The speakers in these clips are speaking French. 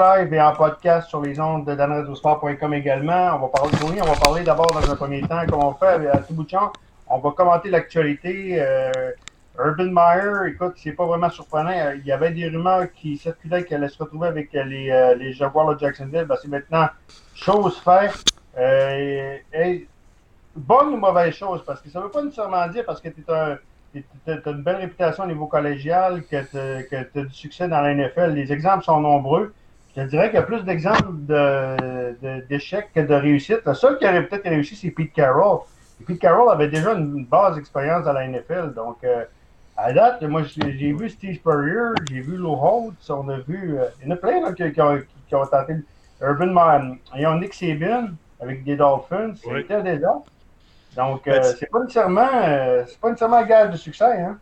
live et en podcast sur les ondes de danredosport.com également. On va parler de on va parler d'abord dans un premier temps, comme on fait à tout bout de champ. On va commenter l'actualité. Euh, Urban Meyer, écoute, c'est pas vraiment surprenant. Il y avait des rumeurs qui circulaient qu'elle allait se retrouver avec les, euh, les Jaguars de Jacksonville. Ben, c'est maintenant chose faite. Euh, bonne ou mauvaise chose, parce que ça ne veut pas nécessairement dire parce que tu as, une belle réputation au niveau collégial, que tu as, du succès dans la NFL. Les exemples sont nombreux. Je dirais qu'il y a plus d'exemples d'échecs de, que de réussites. Le seul qui aurait peut-être réussi, c'est Pete Carroll. Pete Carroll avait déjà une base d'expérience dans la NFL. Donc, euh, à date, moi, j'ai vu Steve Spurrier, j'ai vu Lou Holtz, on a vu. Euh, il y en a plein qui, ont, qui, ont, tenté. Urban Man, ils ont Nick Saban avec des Dolphins, c'était déjà. Donc, euh, c'est pas nécessairement, c'est pas nécessairement un gage de succès, hein.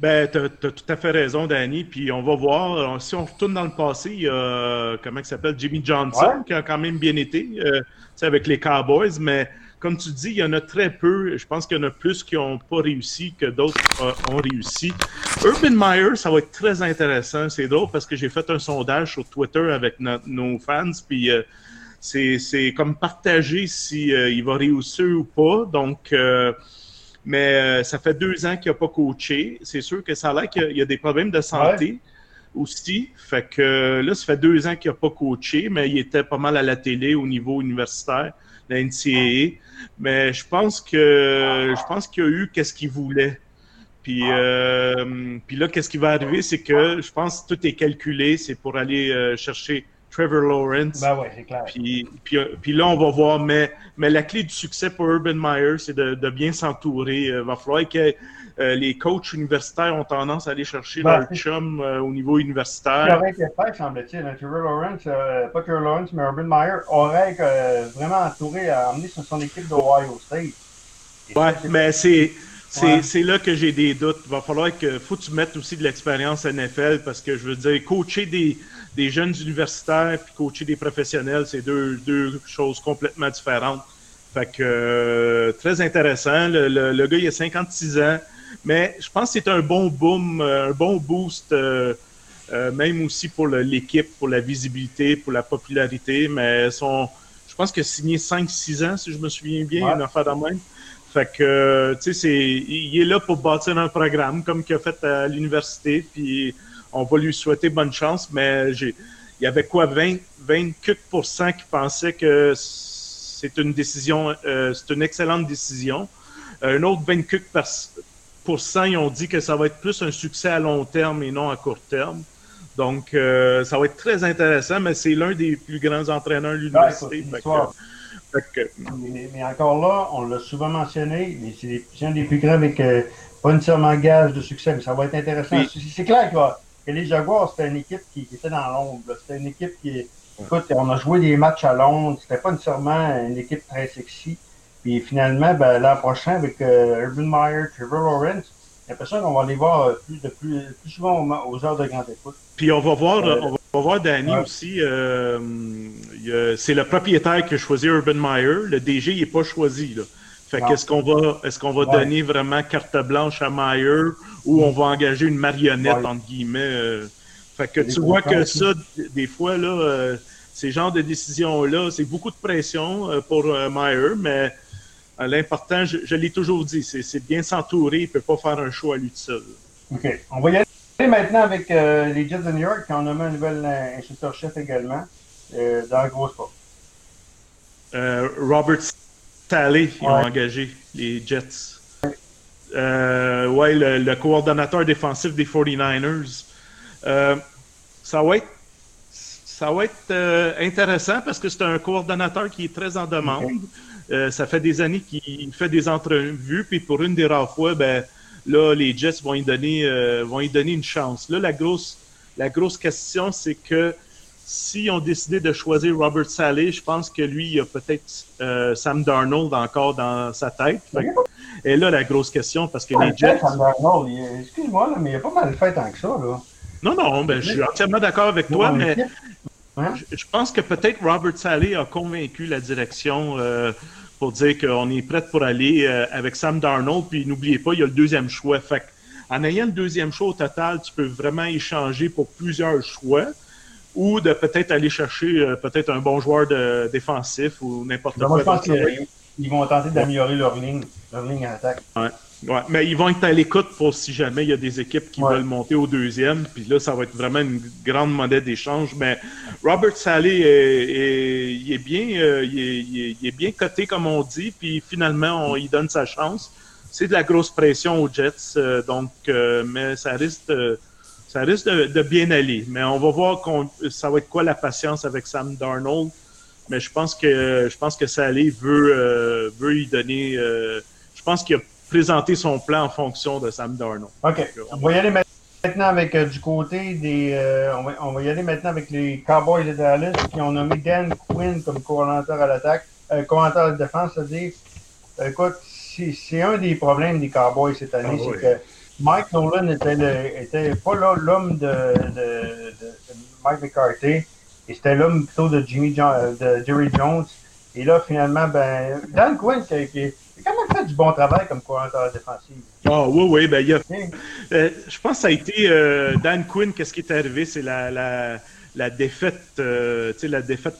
Ben, tu as, tout à fait raison, Danny. Puis on va voir. Si on retourne dans le passé, il y a, comment il s'appelle, Jimmy Johnson, qui a quand même bien été, euh, avec les Cowboys. Mais comme tu dis, il y en a très peu. Je pense qu'il y en a plus qui n'ont pas réussi que d'autres euh, ont réussi. Urban Meyer, ça va être très intéressant. C'est drôle parce que j'ai fait un sondage sur Twitter avec nos fans, puis euh, c'est comme partager si euh, il va réussir ou pas. Donc, mais ça fait deux ans qu'il n'a pas coaché. C'est sûr que ça a l'air qu'il y, a des problèmes de santé. aussi. Fait que là, ça fait deux ans qu'il n'a pas coaché, mais il était pas mal à la télé au niveau universitaire la NCAA. Mais je pense que je pense qu'il y a eu qu'est-ce qu'il voulait. Puis, euh, puis là, qu'est-ce qui va arriver, c'est que je pense que tout est calculé, c'est pour aller euh, chercher Trevor Lawrence. Ben ouais, c'est clair. Puis, puis, puis, là, on va voir. Mais, mais la clé du succès pour Urban Meyer, c'est de, de, bien s'entourer. Il va falloir que euh, les coachs universitaires ont tendance à aller chercher ben, leur chum euh, au niveau universitaire. Ce aurait été fait, semble-t-il. Hein. Trevor Lawrence, euh, pas Trevor Lawrence, mais Urban Meyer aurait vraiment entouré, à emmener sur son équipe d'Ohio State. Oui, mais c'est. C'est là que j'ai des doutes. Il va falloir que faut que tu mettes aussi de l'expérience NFL parce que je veux dire, coacher des, des jeunes universitaires puis coacher des professionnels, c'est deux, deux choses complètement différentes. Fait que très intéressant. Le, le, le, gars, il a 56 ans. Mais je pense que c'est un bon boom, euh, un bon boost, euh, euh, même aussi pour l'équipe, pour la visibilité, pour la popularité. Mais son, je pense qu'il a signé 5-6 ans, si je me souviens bien, une affaire de même. Fait que, tu sais, il est là pour bâtir un programme comme qu'il a fait à l'université. Puis on va lui souhaiter bonne chance. Mais j'ai, il y avait quoi, 20, 28 qui pensaient que c'est une décision, c'est une excellente décision. Un autre 28 ils ont dit que ça va être plus un succès à long terme et non à court terme. Donc, euh, ça va être très intéressant, mais c'est l'un des plus grands entraîneurs de l'université. Mais, encore là, on l'a souvent mentionné, mais c'est un des plus grands avec euh, pas nécessairement gage de succès, mais ça va être intéressant. C'est clair que, les Jaguars, c'était une équipe qui, était dans l'ombre. C'était une équipe qui. Écoute, on a joué des matchs à Londres. C'était pas nécessairement une équipe très sexy. Puis finalement, ben, l'an prochain, avec euh, Urban Meyer, Trevor Lawrence, j'ai l'impression qu'on va les voir euh, plus, de plus, plus souvent aux, heures de grande écoute. Puis on va voir, euh, on va voir Danny aussi. c'est le propriétaire qui a choisi Urban Meyer. Le DG, il n'est pas choisi. Là. Fait qu'est-ce qu'on va, est-ce qu'on va donner vraiment carte blanche à Meyer ou on va engager une marionnette, entre guillemets? fait que tu vois que ça, des fois, là, ces genres de décisions-là, c'est beaucoup de pression pour Meyer, mais euh, l'important, je, l'ai toujours dit, c'est bien s'entourer. Il ne peut pas faire un show à lui tout seul. OK. On va y aller maintenant avec euh, les Jets de New York, qui ont nommé un nouvel euh, instructeur-chef également dans le gros sport. Robert Staley, ils ont engagé les Jets. ouais, le, coordonnateur défensif des 49ers. ça va être ça va être intéressant parce que c'est un coordonnateur qui est très en demande. Euh, ça fait des années qu'il fait des entrevues, puis pour une des rares fois, ben là, les Jets vont y donner, euh, vont y donner une chance. Là, la grosse, la grosse question, c'est que si on décidé de choisir Robert Saleh, je pense que lui, il a peut-être euh, Sam Darnold encore dans sa tête. et là, la grosse question, parce que les Jets. Sam Darnold, excuse-moi, mais il a pas mal fait tant que ça, là. Non, non, ben, je suis entièrement d'accord avec toi, mais je, pense que peut-être Robert Saleh a convaincu la direction pour dire qu'on est prêt pour aller euh, avec Sam Darnold. Puis n'oubliez pas, il y a le deuxième choix. Fait en ayant le deuxième choix au total, tu peux vraiment échanger pour plusieurs choix. ou de peut-être aller chercher peut-être un bon joueur de, défensif ou n'importe ben, quoi. Moi, je pense qu'ils vont tenter d'améliorer leur ligne, leur ligne à attaque. Ouais. Ouais, mais ils vont être à l'écoute pour si jamais il y a des équipes qui veulent monter au deuxième. Puis là, ça va être vraiment une grande monnaie d'échange. Mais Robert Sally est, il est bien, euh, il, est, bien coté, comme on dit. Puis finalement, on lui donne sa chance. C'est de la grosse pression aux Jets. Euh, donc, euh, mais ça risque, ça risque de, bien aller. Mais on va voir ça va être quoi la patience avec Sam Darnold. Mais je pense que je pense que Sally veut, veut y donner. je pense qu'il a présenter son plan en fonction de Sam Darnold. OK. On va y aller maintenant avec euh, du côté des. Euh, on, va, y aller maintenant avec les Cowboys de Dallas qui ont nommé Dan Quinn comme coordinateur à l'attaque, euh, coordinateur à la défense, c'est-à-dire, écoute, c'est un des problèmes des Cowboys cette année, ah c'est que Mike Nolan était, était pas l'homme de, de, de, Mike McCarthy, et c'était l'homme plutôt de Jimmy de Jerry Jones. Et là, finalement, ben, Dan Quinn, qui, qui a quand même fait du bon travail comme coordinateur défensif. Ah oui, oui, ben il a... Euh, je pense que ça a été euh, Dan Quinn, qu'est-ce qui est arrivé, c'est la, la, la, défaite, euh, tu sais, la défaite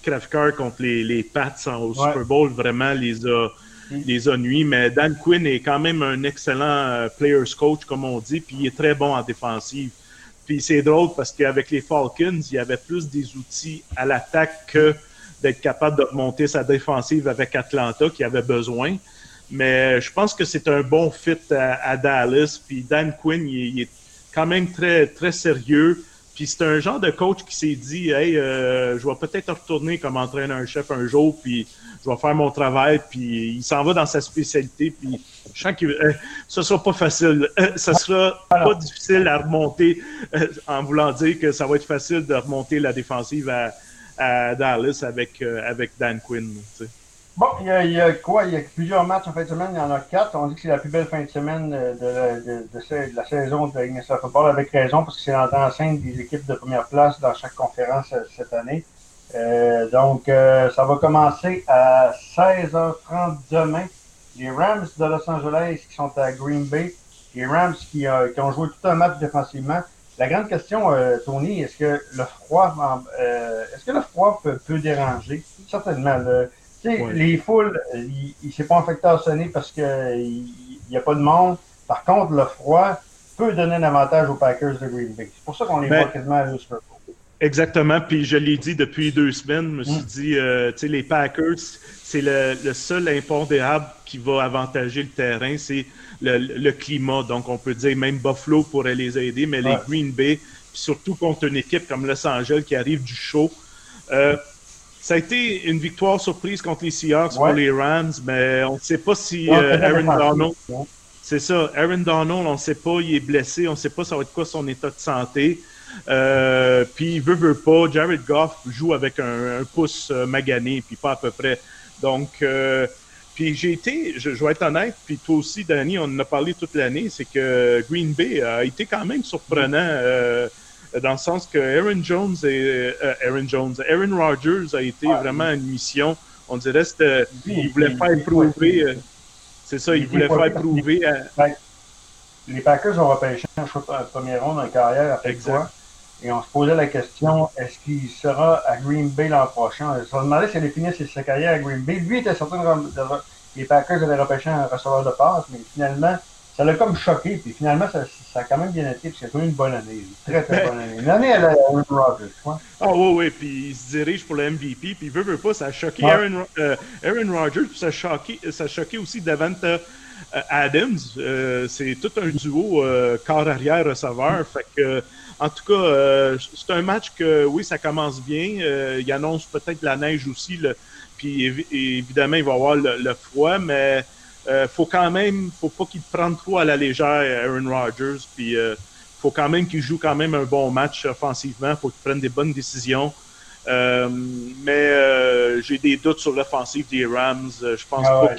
contre les, les Pats au Super Bowl, vraiment les a, mm. les a nuits. Mais Dan Quinn est quand même un excellent players coach, comme on dit, puis il est très bon en défensive. Puis c'est drôle parce qu'avec les Falcons, il y avait plus des outils à l'attaque que d'être capable de monter sa défensive avec Atlanta qui avait besoin. Mais je pense que c'est un bon fit à, Dallas. Puis Dan Quinn, il, est quand même très, très sérieux. Puis c'est un genre de coach qui s'est dit Hey, euh, je vais peut-être retourner comme entraîneur-chef un jour, puis je vais faire mon travail. Puis il s'en va dans sa spécialité. Puis je sens que euh, ce sera pas facile. Euh, ce sera pas difficile à remonter en voulant dire que ça va être facile de remonter la défensive à, à Dallas avec, avec Dan Quinn. Bon, il y, a, quoi? Il y a plusieurs matchs en fin de semaine. Il y en a quatre. On dit que c'est la plus belle fin de semaine de, de, de, la saison de la Football, avec raison, parce que c'est l'enceinte des équipes de première place dans chaque conférence euh, cette année. Euh, donc, euh, ça va commencer à 16h30 demain. Les Rams de Los Angeles qui sont à Green Bay. Les Rams qui, qui ont joué tout un match défensivement. La grande question, Tony, est-ce que le froid, est-ce que le froid peut, peut déranger? Certainement. Le, les foules, il, ne s'est pas en facteur sonné parce qu'il n'y a pas de monde. Par contre, le froid peut donner un avantage aux Packers de Green Bay. C'est pour ça qu'on les ben, voit quasiment à Super Exactement. Puis je l'ai dit depuis deux semaines. Je me suis mm. dit, euh, tu sais, les Packers, c'est le, seul impondérable qui va avantager le terrain, c'est le, climat. Donc, on peut dire même Buffalo pourrait les aider, mais les Green Bay, surtout contre une équipe comme Los Angeles qui arrive du show. Euh, ça a été une victoire surprise contre les Seahawks pour les Rams, mais on ne sait pas si euh, Aaron Donald. C'est ça, Aaron Donald, on ne sait pas, il est blessé, on ne sait pas ça va être quoi son état de santé. Euh, puis il veut, veut pas. Jared Goff joue avec un, pouce euh, magané, puis pas à peu près. Donc, puis j'ai été, je, je, vais être honnête, puis toi aussi, Danny, on en a parlé toute l'année, c'est que Green Bay a été quand même surprenant dans le sens que Aaron Jones et euh, Aaron Jones, Aaron Rodgers a été vraiment une mission. On dirait que il voulait faire prouver. Euh, c'est ça, il voulait faire prouver. Les Packers ont repêché un de première ronde en carrière après quoi? Et on se posait la question, est-ce qu'il sera à Green Bay l'an prochain? On se demandait s'il allait finir sa carrière à Green Bay. Lui était certain que les Packers avaient repêché un receveur de passe, mais finalement, ça l'a comme choqué. Puis finalement, ça, ça, a quand même bien été, parce que une bonne année. Une très, très bonne année. Une année à Aaron Rodgers, quoi. Ah oui, oui, puis il se dirige pour le MVP, puis il veut, veut pas, ça a choqué Aaron, euh, Aaron Rodgers, puis ça a choqué, ça a choqué aussi Davanta euh, Adams. Euh, c'est tout un duo corps arrière receveur. Fait que, en tout cas, c'est un match que, oui, ça commence bien. il annonce peut-être la neige aussi, le, puis évidemment, il va y avoir le froid, mais euh, faut quand même, faut pas qu'il prenne trop à la légère Aaron Rodgers. Puis euh, faut quand même qu'il joue quand même un bon match offensivement. Faut qu'il prenne des bonnes décisions. Euh, mais euh, j'ai des doutes sur l'offensive des Rams. Je pense ah pas.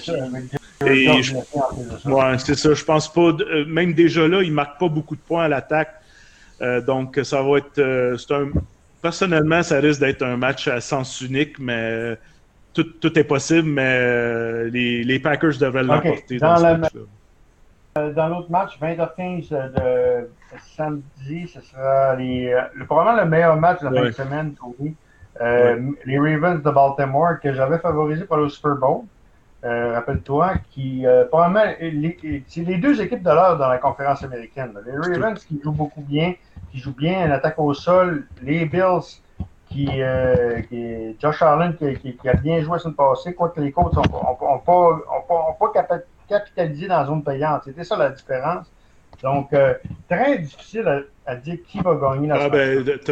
Ouais, c'est ça. Je pense pas. Même déjà là, il marque pas beaucoup de points à l'attaque. donc ça va être. un... Personnellement, ça risque d'être un match à sens unique, mais tout, tout, est possible, mais euh, les, les, Packers devraient l'emporter dans, dans, ce match-là. dans l'autre match, 20h15 de samedi, ce sera les, le, probablement le meilleur match de la fin de semaine, Tony. Les Ravens de Baltimore, que j'avais favorisé pour le Super Bowl. Euh, rappelle-toi, qui euh, probablement c'est les deux équipes de l'heure dans la conférence américaine. Les Ravens qui jouent beaucoup bien, qui jouent bien en attaque au sol, les Bills qui, euh, qui Josh Allen qui, qui, a bien joué cette passée, quoique les Colts n'ont pas, capitalisé dans la zone payante. C'était ça la différence. Donc, très difficile à, dire qui va gagner la ah, ben, Tu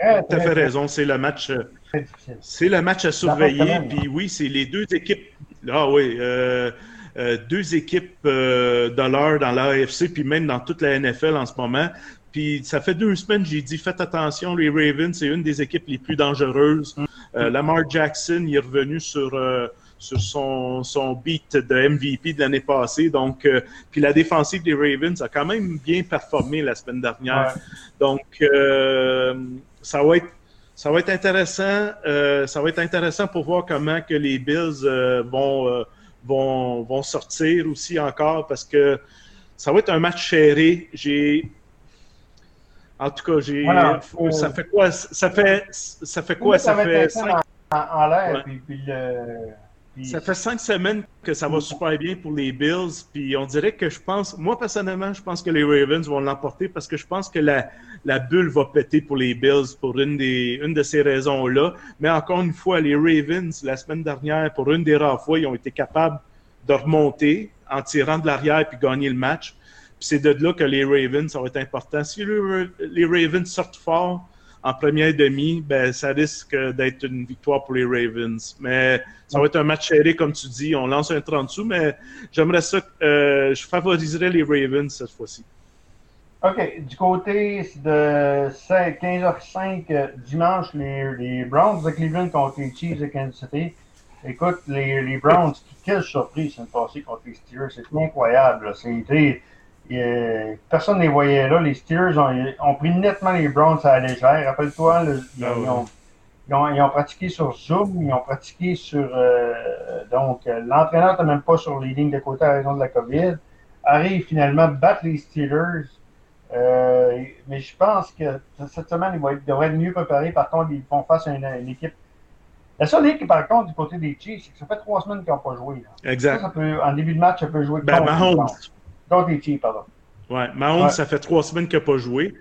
as tout à fait raison. C'est le match. C'est le match à surveiller. Puis oui, c'est les deux équipes ah oui, euh, euh, deux équipes euh, de l'heure dans l'AFC, puis même dans toute la NFL en ce moment. Puis ça fait deux semaines, j'ai dit faites attention, les Ravens, c'est une des équipes les plus dangereuses. Lamar Jackson, il est revenu sur sur son, son beat de MVP de l'année passée. Donc, puis la défensive des Ravens a quand même bien performé la semaine dernière. Donc, ça va être ça va être intéressant. Euh, ça va être intéressant pour voir comment que les Bills euh, vont, euh, vont, vont sortir aussi encore parce que ça va être un match serré. J'ai en tout cas, j'ai. Ça fait quoi? Ça fait, ça fait quoi? Ça, fait. En, l'air, puis, puis le ça fait cinq semaines que ça va super bien pour les Bills, puis on dirait que je pense, moi personnellement, je pense que les Ravens vont l'emporter parce que je pense que la, la bulle va péter pour les Bills pour une, des, une de ces raisons-là. Mais encore une fois, les Ravens, la semaine dernière, pour une des rares fois, ils ont été capables de remonter en tirant de l'arrière puis gagner le match. C'est de là que les Ravens, ça va être important. Si les Ravens sortent fort, en première demi, ben, ça risque d'être une victoire pour les Ravens. Mais ça va être un match serré, comme tu dis. On lance un 30 sous, mais j'aimerais ça. Euh, je favoriserais les Ravens cette fois-ci. OK. Du côté de 15h05 euh, dimanche, les, Browns de Cleveland contre les Chiefs de Kansas City. Écoute, les, Browns, quelle surprise c'est passé contre les Steelers. C'est incroyable. C'était personne ne les voyait là. Les Steelers ont, pris nettement les Browns à la légère. Rappelle-toi, ah ils, ont, pratiqué sur Zoom, ils ont pratiqué sur. Euh, donc, l'entraîneur n'était même pas sur les lignes de côté à raison de la COVID. Arrive finalement battre les Steelers. Euh, mais je pense que cette semaine, ils, devraient être mieux préparés. Par contre, ils font face à une, équipe. La seule équipe, par contre, du côté des Chiefs, c'est que ça fait trois semaines qu'ils n'ont pas joué. Exact. en début de match, ça peut jouer ben, Contre les Chiefs, pardon. Ouais, Mahomes, ça fait trois semaines qu'il n'a pas joué.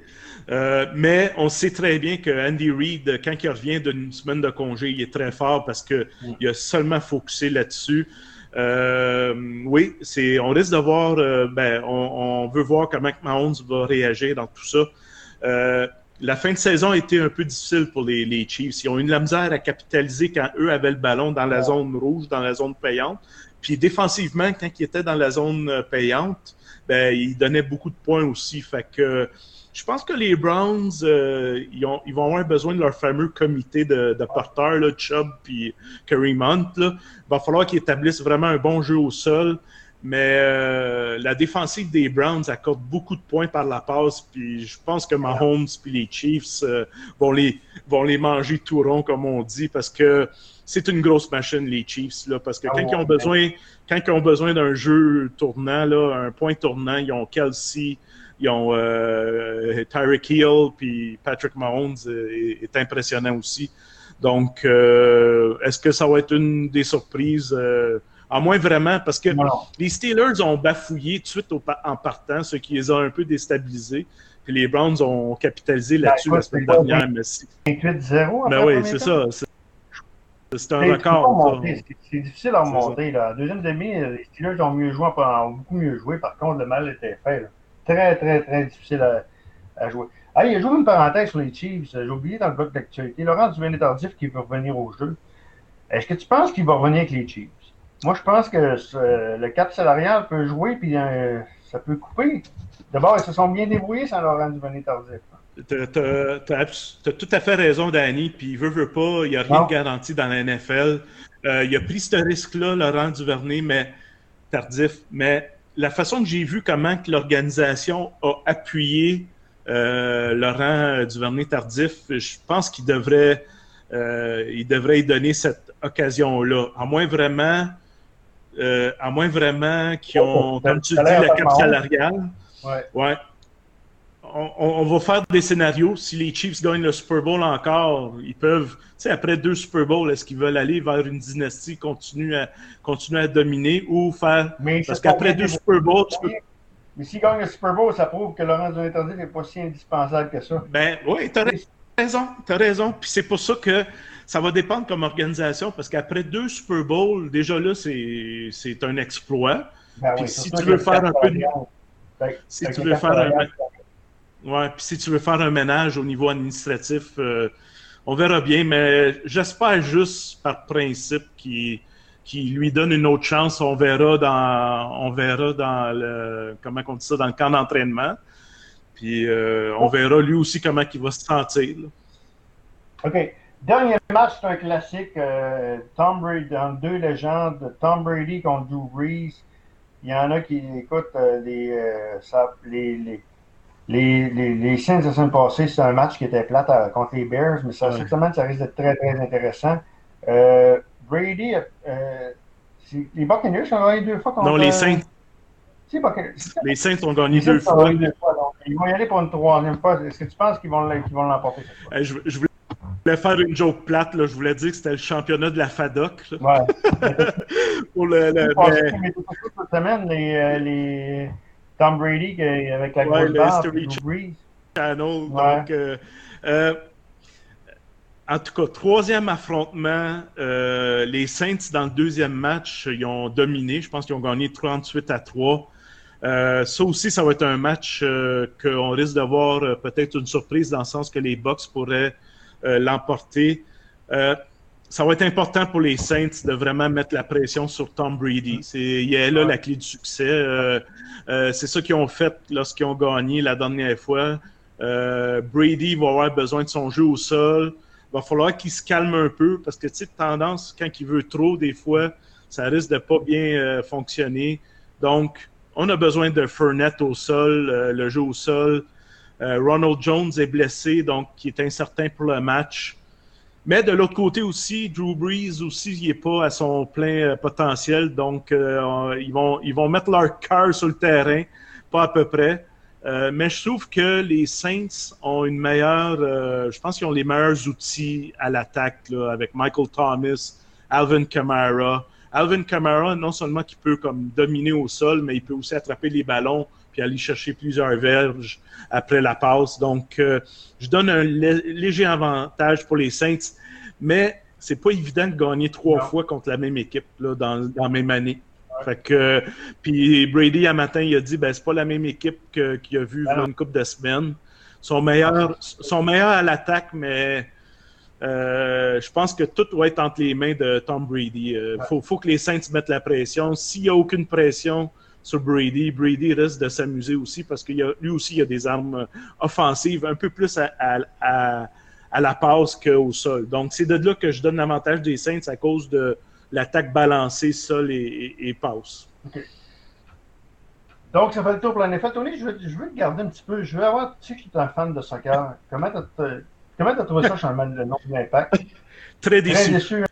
Euh, mais on sait très bien que Andy Reid, quand il revient d'une semaine de congé, il est très fort parce qu'il mm. a seulement focusé là-dessus. Euh, oui, c'est, on risque de voir, euh, ben, on, veut voir comment Mahomes va réagir dans tout ça. la fin de saison a été un peu difficile pour les, les, Chiefs. Ils ont eu de la misère à capitaliser quand eux avaient le ballon dans la zone rouge, dans la zone payante. Puis défensivement, quand ils étaient dans la zone payante, ben, il donnait beaucoup de points aussi. Fait que je pense que les Browns, euh, ils, vont avoir besoin de leur fameux comité de, de porteurs, là, Chubb et Kareem Hunt. Il va falloir qu'ils établissent vraiment un bon jeu au sol. Mais euh, la défensive des Browns accorde beaucoup de points par la passe. Puis je pense que Mahomes et les Chiefs euh, vont, les, vont les manger tout rond, comme on dit, parce que c'est une grosse machine, les Chiefs, là, parce que ah quand, ils ont besoin, quand ils ont besoin d'un jeu tournant, là, un point tournant, ils ont Kelsey, ils ont euh, Tyreek Hill, puis Patrick Mahomes euh, est, impressionnant aussi. Donc, euh, est-ce que ça va être une des surprises? À moins vraiment, parce que les Steelers ont bafouillé tout de suite en partant, ce qui les a un peu déstabilisés. Puis les Browns ont capitalisé ben, là-dessus la semaine dernière. 28-0 Ben oui, c'est ça. C'est un record. C'est difficile à remonter. Là. deuxième demi, les Steelers ont mieux joué, ont beaucoup mieux joué. Par contre, le mal était fait. Très, très, très difficile à, jouer. Allez, je joue une parenthèse sur les Chiefs. J'ai oublié dans le bloc d'actualité. Laurent Duvernay-Tardif qui veut revenir au jeu. Est-ce que tu penses qu'il va revenir avec les Chiefs? Moi, je pense que le cap salarial peut jouer, puis euh, ça peut couper. D'abord, ils se sont bien débrouillés sans Laurent Duvernay-Tardif. Tu as, tout à fait raison, Danny. Puis, veut, veut pas, il n'y a rien de garanti dans la NFL. Euh, il a pris ce risque-là, Laurent Duvernay, mais tardif. Mais la façon que j'ai vu comment l'organisation a appuyé euh, Laurent Duvernay tardif, je pense qu'il devrait, euh, il devrait y donner cette occasion-là. À moins vraiment euh, à moins vraiment qu'ils ont, comme tu dis, la carte salariale. Ouais. ouais. On, on, va faire des scénarios. Si les Chiefs gagnent le Super Bowl encore, ils peuvent, tu sais, après deux Super Bowls, est-ce qu'ils veulent aller vers une dynastie, continuer à, continuer à dominer ou faire. Mais parce qu'après deux Super Bowls, tu peux. Mais s'ils gagnent le Super Bowl, ça prouve que Laurent Duvernay n'est pas si indispensable que ça. Ben oui, t'as raison. T'as raison. Puis c'est pour ça que ça va dépendre comme organisation, parce qu'après deux Super Bowls, déjà là, c'est un exploit. Ben puis oui, si tu veux faire un peu de... Fait- Si fait tu veux faire un... Ouais, puis si tu veux faire un ménage au niveau administratif, euh, on verra bien, mais j'espère juste par principe qu'il lui donne une autre chance. On verra dans, on verra dans le, comment on dit ça, dans le camp d'entraînement. Puis euh, on verra lui aussi comment il va se sentir. là. OK. Dernier match, c'est un classique. euh, Tom Brady, dans deux légendes, Tom Brady contre Drew Brees. Il y en a qui écoutent euh, les, euh, ça- les, les, les, les, les Saints de la semaine passée. C'est un match qui était plate euh, contre les Bears, mais ça, Ouais. cette semaine, ça risque d'être très, très intéressant. Euh, Brady, euh, c'est- les Buccaneers ont gagné deux fois contre. Non, les Saints, les Saints ont gagné deux fois. gagné deux fois, donc Ils vont y aller pour une troisième fois. Est-ce que tu penses qu'ils vont l'- qu'ils vont l'emporter cette fois? Je, je voulais faire une joke plate. Là. Je voulais dire que c'était le championnat de la FADOC. là, Ouais. pour le, le- mais- cette semaine, les, euh, les Tom Brady avec la Ouais, grosse le History. Channel. Ouais. Donc, euh, euh, en tout cas, troisième affrontement. euh, les Saints, dans le deuxième match, ils ont dominé. Je pense qu'ils ont gagné 38 à 3. Euh, ça aussi, ça va être un match euh, qu'on risque d'avoir euh, peut-être une surprise dans le sens que les Bucks pourraient l'emporter. Euh, ça va être important pour les Saints de vraiment mettre la pression sur Tom Brady. C'est, il est là la clé du succès. Euh, euh, c'est ça qu'ils ont fait lorsqu'ils ont gagné la dernière fois. Euh, Brady va avoir besoin de son jeu au sol. Va falloir qu'il se calme un peu parce que, tu sais, tendance, quand il veut trop, des fois, ça risque de pas bien euh, fonctionner. Donc, on a besoin de Fournette au sol, euh, le jeu au sol. Euh, Ronald Jones est blessé, donc qui est incertain pour le match. Mais de l'autre côté aussi, Drew Brees aussi, n'est pas à son plein euh, potentiel. Donc, euh, ils, vont, ils vont mettre leur cœur sur le terrain, pas à peu près. Mais je trouve que les Saints ont une meilleure, je pense qu'ils ont les meilleurs outils à l'attaque avec Michael Thomas, Alvin Kamara. Alvin Kamara, non seulement qui peut comme dominer au sol, mais il peut aussi attraper les ballons puis aller chercher plusieurs verges après la passe. Donc, euh, je donne un lé- léger avantage pour les Saints, mais c'est pas évident de gagner trois Non. fois contre la même équipe là, dans, dans la même année. Fait que, puis Brady, à matin, il a dit ben, c'est pas la même équipe qu'il a vu une couple de semaines. Ils sont meilleurs, sont meilleurs à l'attaque, mais euh, je pense que tout doit être entre les mains de Tom Brady. Il Ouais. faut, faut que les Saints mettent la pression. S'il n'y a aucune pression sur Brady, Brady risque de s'amuser aussi parce que lui aussi, il a des armes offensives un peu plus à, à- à- à la passe qu'au sol. Donc, c'est de là que je donne l'avantage des Saints à cause de l'attaque balancée, sol et, et- et passe. Donc, ça fait le tour pour la NFL. Tony, je veux, je veux te garder un petit peu. Je veux avoir, tu sais que tu es un fan de soccer. Comment tu as trouvé ça, changement de nom de l'impact? Très Très déçu.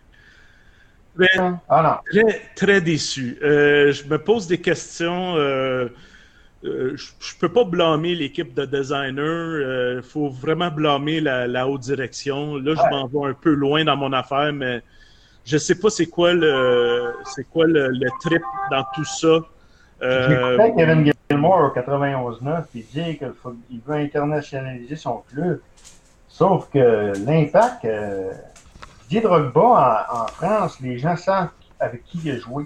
Très-? Ah. Très, très déçu. Euh, je me pose des questions. euh, euh, je, je peux pas blâmer l'équipe de designers. Il faut vraiment blâmer la, la haute direction. Là, je Ouais. m'en vais un peu loin dans mon affaire, mais je sais pas c'est quoi le c'est quoi le, le trip dans tout ça. Euh, J'écoutais Kevin Gilmore au 91-9 puis dire qu'il veut internationaliser son club. Sauf que l'impact, euh, Drogba en, en France, les gens savent avec qui il a joué.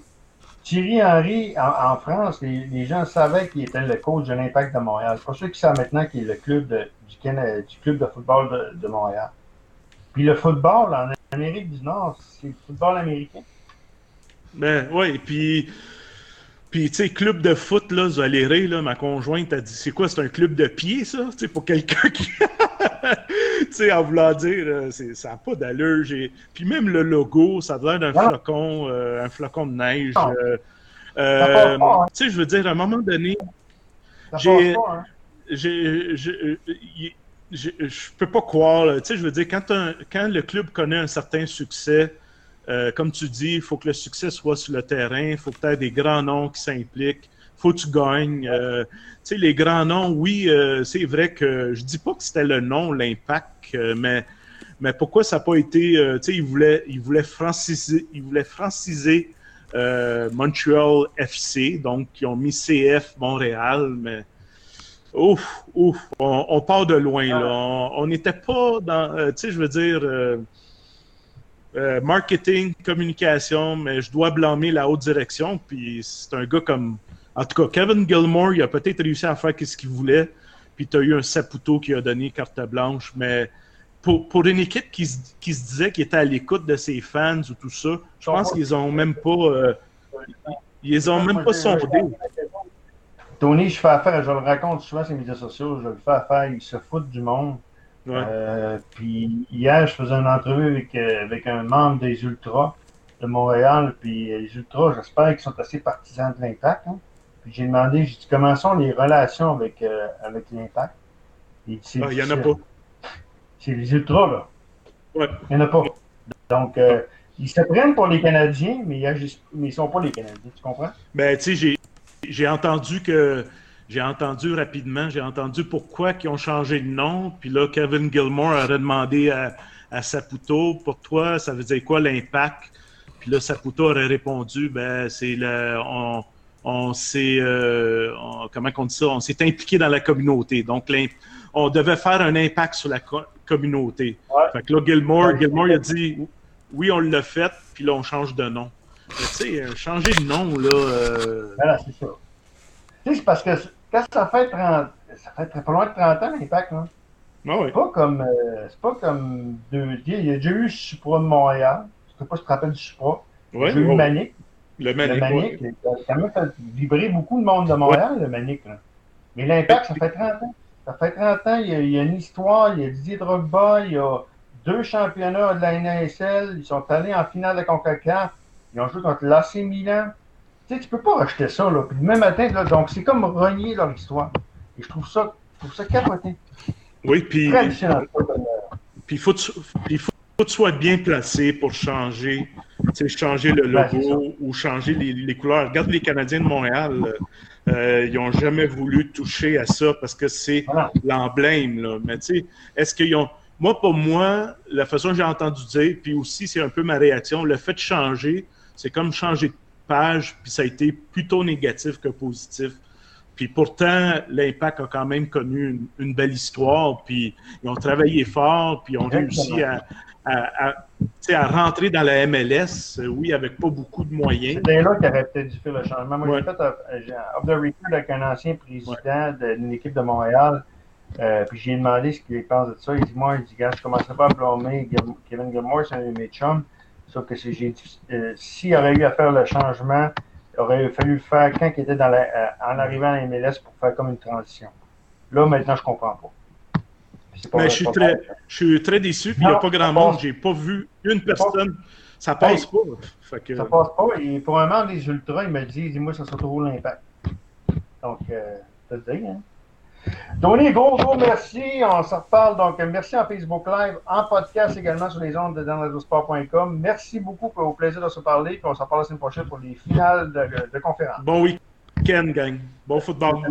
Thierry Henry en, France, les, gens savaient qu'il était le coach de l'Impact de Montréal. C'est pas ceux qui savent maintenant qu'il est le club de, du, club de football de, Montréal. Puis le football en Amérique du Nord, c'est le football américain. Ben, ouais, puis, puis tu sais, club de foot, là, là, ma conjointe a dit, c'est quoi, c'est un club de pied, ça? Tu sais, pour quelqu'un qui. tu sais, en voulant dire, euh, ça n'a pas d'allure. Puis même le logo, ça a l'air d'un Non. flocon, euh, un flocon de neige. Euh, hein. tu sais, je veux dire, à un moment donné, J'ai- hein. j'ai- je peux pas croire. Tu sais, je veux dire, quand, un- quand le club connaît un certain succès, Euh, comme tu dis, il faut que le succès soit sur le terrain, il faut que tu aies des grands noms qui s'impliquent, faut que tu gagnes. Euh, tu sais, les grands noms, oui, euh, c'est vrai que je dis pas que c'était le nom, l'impact, mais, mais pourquoi ça n'a pas été. tu sais, ils voulaient, ils voulaient franciser, ils voulaient franciser Montreal FC, donc ils ont mis CF Montréal, mais. Ouf, ouf, on, part de loin, là. On n'était pas dans. tu sais, je veux dire euh, marketing, communication, mais je dois blâmer la haute direction. Puis c'est un gars comme. En tout cas, Kevin Gilmore, il a peut-être réussi à faire ce qu'il voulait. Puis tu as eu un Saputo qui a donné carte blanche. Mais pour, pour une équipe qui se, qui se disait qu'il était à l'écoute de ses fans ou tout ça, je pense qu'ils ont même pas. Euh, ils ont même pas sondé. Tony, je fais affaire, je le raconte souvent sur les médias sociaux, je le fais affaire, il se fout du monde. Euh, puis hier, je faisais une entrevue avec, euh, avec un membre des Ultras de Montréal. Puis les Ultras, j'espère qu'ils sont assez partisans de l'Impact. Hein. Puis j'ai demandé, j'ai dit, comment sont les relations avec, avec l'Impact? Il ah, n'y en a pas. C'est les Ultras, là. Ouais. Il n'y en a pas. Donc, ils se prennent pour les Canadiens, mais ils ne sont pas les Canadiens. Tu comprends? Ben, tu sais, j'ai entendu que j'ai entendu rapidement, j'ai entendu pourquoi ils ont changé de nom. Puis là, Kevin Gilmore aurait demandé à, à Saputo, pour toi, ça veut dire quoi l'impact? Puis là, Saputo aurait répondu, ben, c'est le, on, on s'est, euh, comment on dit ça? On s'est impliqué dans la communauté. Donc, on devait faire un impact sur la communauté. Fait que là, Gilmore, Gilmore, il a dit, oui, on l'a fait, puis là, on change de nom. tu sais, euh, changer de nom, là. Euh... Voilà, c'est ça. Tu sais, c'est parce que quand ça fait 30, ça fait très pas loin de 30 ans, l'impact, là. Ah oui. C'est pas comme, euh, c'est pas comme deux, il y a déjà eu Supra de Montréal. Je sais pas si tu te rappelles du Supra. Oui, J'ai eu Manic. Le Manic, le ouais. ça a quand même fait vibrer beaucoup de monde de Montréal, le Manic. Là. Mais l'impact, ça fait 30 ans. Ça fait 30 ans, il y, a, il y, a, une histoire, il y a Didier Drogba, il y a deux championnats de la NASL, ils sont allés en finale de CONCACAF, ils ont joué contre l'AC Milan, tu sais, tu peux pas racheter ça, là. Puis le même matin, là, donc c'est comme renier leur histoire. Et je trouve ça, je trouve ça capoté. Oui, puis. Puis il faut, il faut que tu sois bien placé pour changer, changer le logo ou changer les, les, couleurs. Regarde les Canadiens de Montréal. Euh, ils n'ont jamais voulu toucher à ça parce que c'est l'emblème. Mais tu sais, est-ce qu'ils ont. Moi, pour moi, la façon que j'ai entendu dire, puis aussi, c'est un peu ma réaction, le fait de changer, c'est comme changer de page, puis ça a été plutôt négatif que positif. Puis pourtant, l'Impact a quand même connu une, belle histoire, puis ils ont travaillé fort, puis ils ont réussi à, à, rentrer dans la MLS, oui, avec pas beaucoup de moyens. C'est là qu'il aurait peut-être dû faire le changement. Moi, j'ai fait un off the record avec un ancien président d'une équipe de Montréal, euh, puis j'ai demandé ce qu'il pense de ça. Il dit, moi, il dit, gars, je commencerai pas à blâmer Kevin Gilmore, c'est un de mes chums. Sauf que j'ai euh, s'il aurait eu à faire le changement, il aurait fallu le faire quand il était dans la, euh, en arrivant à la MLS pour faire comme une transition. Là, maintenant, je comprends pas. Mais je suis, très, je suis très déçu, il n'y a pas grand monde. J'ai pas vu une personne. Ça passe pas. Fait Ça passe pas. Et pour un membre des Ultras, il me dit, moi, ça sera toujours l'impact. Donc, euh, te dire, hein. Tony, gros, gros merci. On se reparle. Donc, merci en Facebook Live, en podcast également sur les ondes de danradosport.com. Merci beaucoup pour au plaisir de se parler. Puis on se reparle la semaine prochaine pour les finales de, de conférence. Bon week-end, gang. Bon football.